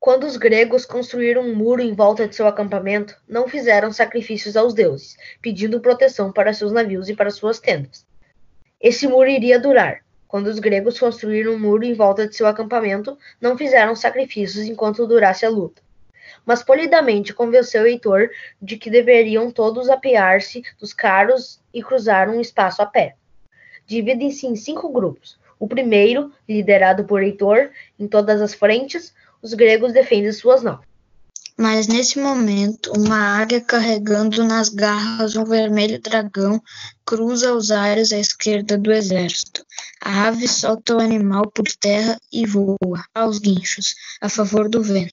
Quando os gregos construíram um muro em volta de seu acampamento, não fizeram sacrifícios aos deuses, pedindo proteção para seus navios e para suas tendas. Esse muro iria durar. Quando os gregos construíram um muro em volta de seu acampamento, não fizeram sacrifícios enquanto durasse a luta. Mas polidamente convenceu Heitor de que deveriam todos apear-se dos carros e cruzar um espaço a pé. Dividem-se em cinco grupos. O primeiro, liderado por Heitor, em todas as frentes, os gregos defendem suas naus. Mas nesse momento, uma águia carregando nas garras um vermelho dragão cruza os ares à esquerda do exército. A ave solta o animal por terra e voa, aos guinchos, a favor do vento.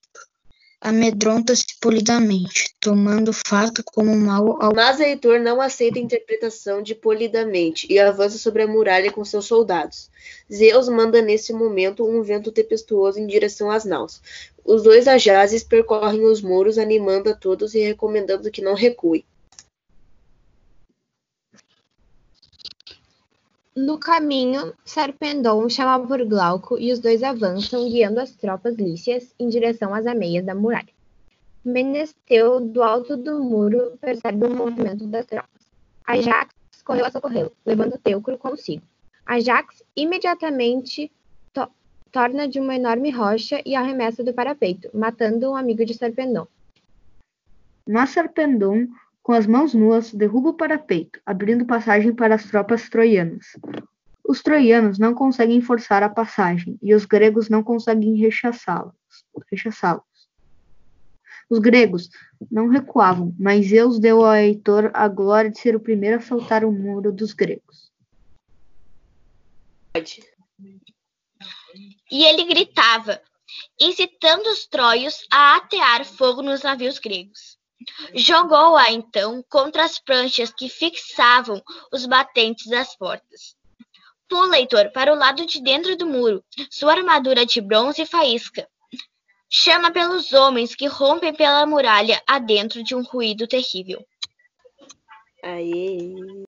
Amedronta-se polidamente, tomando o fato como mal ao... Mas Heitor não aceita a interpretação de polidamente e avança sobre a muralha com seus soldados. Zeus manda nesse momento um vento tempestuoso em direção às naus. Os dois ajazes percorrem os muros, animando a todos e recomendando que não recuem. No caminho, Sarpedon chama por Glauco e os dois avançam, guiando as tropas lícias em direção às ameias da muralha. Menesteu, do alto do muro, percebe o movimento das tropas. Ajax correu a socorrê-lo, levando Teucro consigo. Ajax imediatamente to torna de uma enorme rocha e arremessa do parapeito, matando um amigo de Sarpedon. Mas Sarpedon com as mãos nuas, derruba o parapeito, abrindo passagem para as tropas troianas. Os troianos não conseguem forçar a passagem e os gregos não conseguem rechaçá-los. Rechaçá os gregos não recuavam, mas Zeus deu a Heitor a glória de ser o primeiro a saltar o muro dos gregos. E ele gritava, incitando os troios a atear fogo nos navios gregos. Jogou-a então contra as pranchas que fixavam os batentes das portas. Pula, Heitor, para o lado de dentro do muro. Sua armadura de bronze faísca. Chama pelos homens que rompem pela muralha adentro de um ruído terrível. Aê!